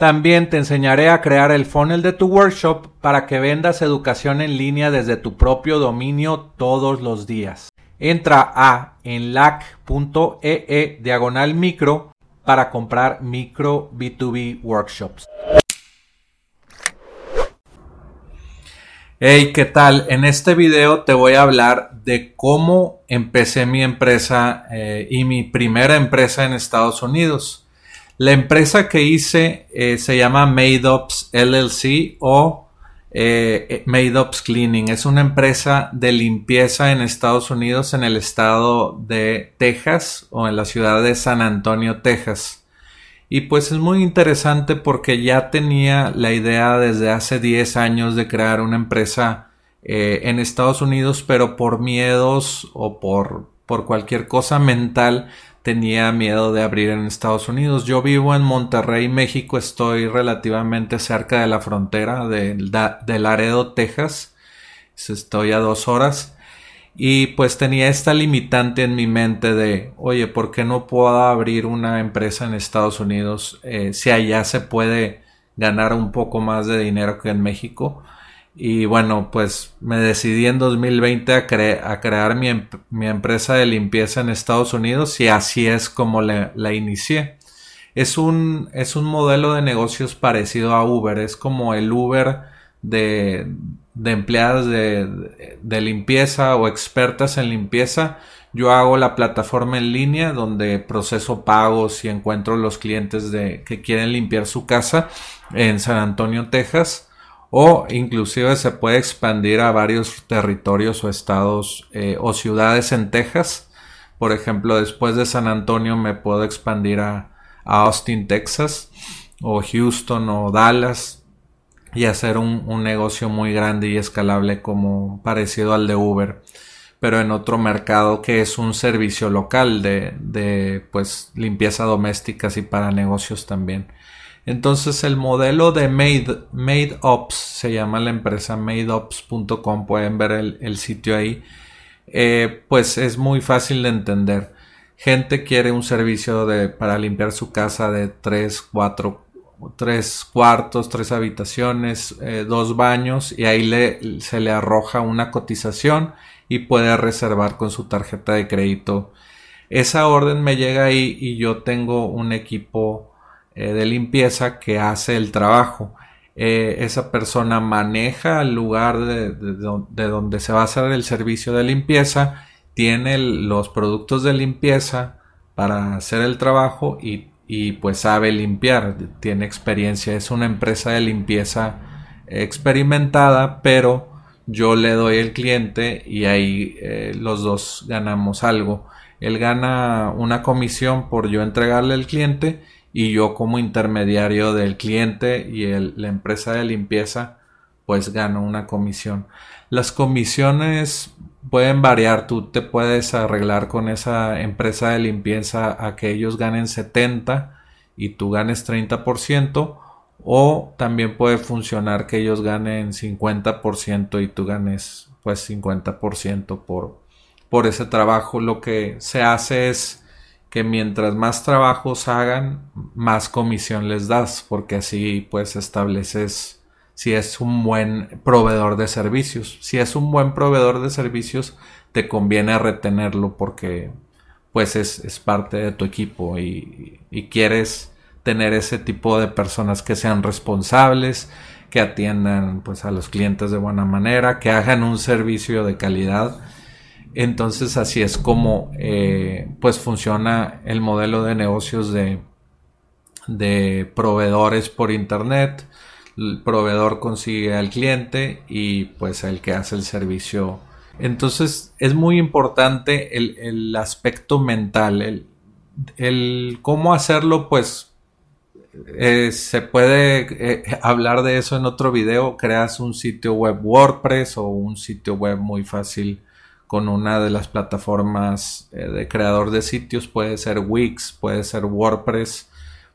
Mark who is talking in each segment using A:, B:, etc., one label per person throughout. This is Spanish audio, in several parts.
A: También te enseñaré a crear el funnel de tu workshop para que vendas educación en línea desde tu propio dominio todos los días. Entra a enlac.ee e diagonal micro para comprar micro B2B workshops. Hey, ¿qué tal? En este video te voy a hablar de cómo empecé mi empresa eh, y mi primera empresa en Estados Unidos. La empresa que hice eh, se llama MadeOps LLC o eh, MadeOps Cleaning. Es una empresa de limpieza en Estados Unidos, en el estado de Texas o en la ciudad de San Antonio, Texas. Y pues es muy interesante porque ya tenía la idea desde hace 10 años de crear una empresa eh, en Estados Unidos, pero por miedos o por, por cualquier cosa mental tenía miedo de abrir en Estados Unidos. Yo vivo en Monterrey, México, estoy relativamente cerca de la frontera de, de Laredo, Texas. Estoy a dos horas. Y pues tenía esta limitante en mi mente de, oye, ¿por qué no puedo abrir una empresa en Estados Unidos eh, si allá se puede ganar un poco más de dinero que en México? Y bueno, pues me decidí en 2020 a, a crear mi, mi, empresa de limpieza en Estados Unidos y así es como la inicié. Es un, es un modelo de negocios parecido a Uber, es como el Uber de, de empleadas de, de, limpieza o expertas en limpieza. Yo hago la plataforma en línea donde proceso pagos y encuentro los clientes de, que quieren limpiar su casa en San Antonio, Texas o inclusive se puede expandir a varios territorios o estados eh, o ciudades en Texas. Por ejemplo, después de San Antonio me puedo expandir a, Austin, Texas, o Houston o Dallas y hacer un, negocio muy grande y escalable como parecido al de Uber pero en otro mercado que es un servicio local de, de pues limpieza domésticas y para negocios también. Entonces el modelo de Made, MadeOps, se llama la empresa madeops.com, pueden ver el, sitio ahí, eh, pues es muy fácil de entender. Gente quiere un servicio de, para limpiar su casa de 3, 4, 3 cuartos, 3 habitaciones, eh, dos baños y ahí le, se le arroja una cotización y puede reservar con su tarjeta de crédito. Esa orden me llega ahí y yo tengo un equipo eh, de limpieza que hace el trabajo. Eh, esa persona maneja el lugar de, donde se va a hacer el servicio de limpieza, tiene los productos de limpieza para hacer el trabajo y, y, pues sabe limpiar, tiene experiencia, es una empresa de limpieza experimentada, pero yo le doy el cliente y ahí eh, los dos ganamos algo. Él gana una comisión por yo entregarle al cliente y yo como intermediario del cliente y la empresa de limpieza pues gano una comisión. Las comisiones pueden variar, tú te puedes arreglar con esa empresa de limpieza a que ellos ganen 70 y tú ganes 30% o también puede funcionar que ellos ganen 50% y tú ganes pues 50% por, por ese trabajo. Lo que se hace es que mientras más trabajos hagan, más comisión les das, porque así pues estableces si es un buen proveedor de servicios. Si es un buen proveedor de servicios, te conviene retenerlo porque pues es, parte de tu equipo y, y, quieres tener ese tipo de personas que sean responsables, que atiendan pues a los clientes de buena manera, que hagan un servicio de calidad entonces así es como eh, pues funciona el modelo de negocios de, proveedores por internet. El proveedor consigue al cliente y pues el que hace el servicio. Entonces es muy importante el, aspecto mental, el, el, cómo hacerlo pues eh, se puede eh, hablar de eso en otro video. Creas un sitio web WordPress o un sitio web muy fácil con una de las plataformas eh, de creador de sitios. Puede ser Wix, puede ser WordPress,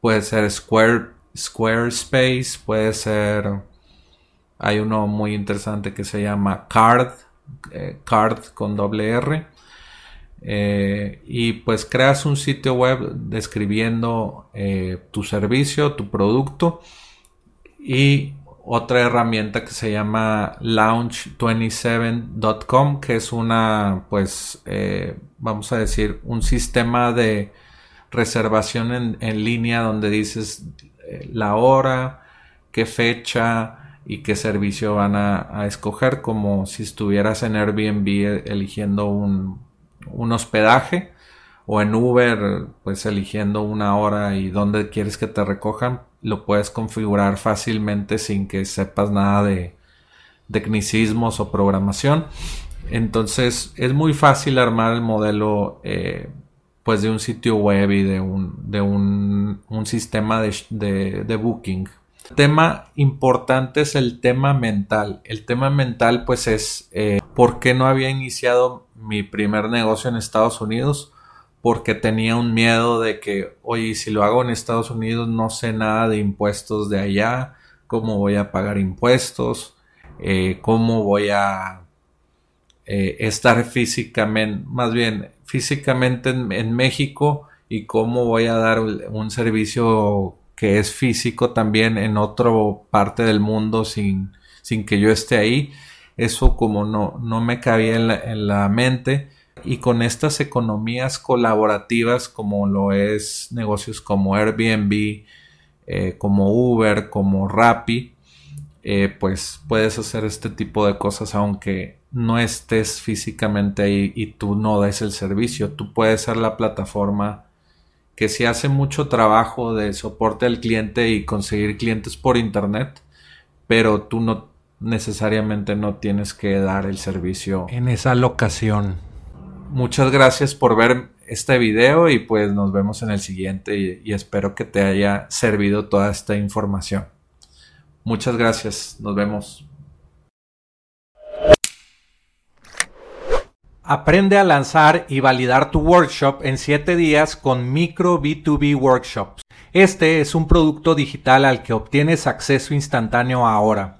A: puede ser Square, Squarespace, puede ser... Hay uno muy interesante que se llama Card, Card con doble R eh, y pues creas un sitio web describiendo eh, tu servicio, tu producto y otra herramienta que se llama launch27.com que es una pues eh, vamos a decir un sistema de reservación en, línea donde dices la hora, qué fecha y qué servicio van a escoger como si estuvieras en Airbnb eligiendo un un hospedaje o en Uber, pues eligiendo una hora y dónde quieres que te recojan, lo puedes configurar fácilmente sin que sepas nada de tecnicismos o programación. Entonces es muy fácil armar el modelo eh, pues de un sitio web y de un, de un, sistema de, de, booking. El tema importante es el tema mental. El tema mental pues es eh, por qué no había iniciado mi primer negocio en Estados Unidos porque tenía un miedo de que, oye, si lo hago en Estados Unidos no sé nada de impuestos de allá, cómo voy a pagar impuestos, eh, cómo voy a eh, estar físicamente, más bien físicamente en, México y cómo voy a dar un servicio que es físico también en otra parte del mundo sin, sin que yo esté ahí eso como no, no me cabía en la, mente y con estas economías colaborativas como lo es negocios como Airbnb, eh, como Uber, como Rappi, eh, pues puedes hacer este tipo de cosas aunque no estés físicamente ahí y tú no des el servicio. Tú puedes ser la plataforma que si hace mucho trabajo de soporte al cliente y conseguir clientes por internet, pero tú no necesariamente no tienes que dar el servicio
B: en esa locación.
A: Muchas gracias por ver este video y pues nos vemos en el siguiente y, espero que te haya servido toda esta información. Muchas gracias, nos vemos.
B: Aprende a lanzar y validar tu workshop en 7 días con Micro B2B Workshops. Este es un producto digital al que obtienes acceso instantáneo ahora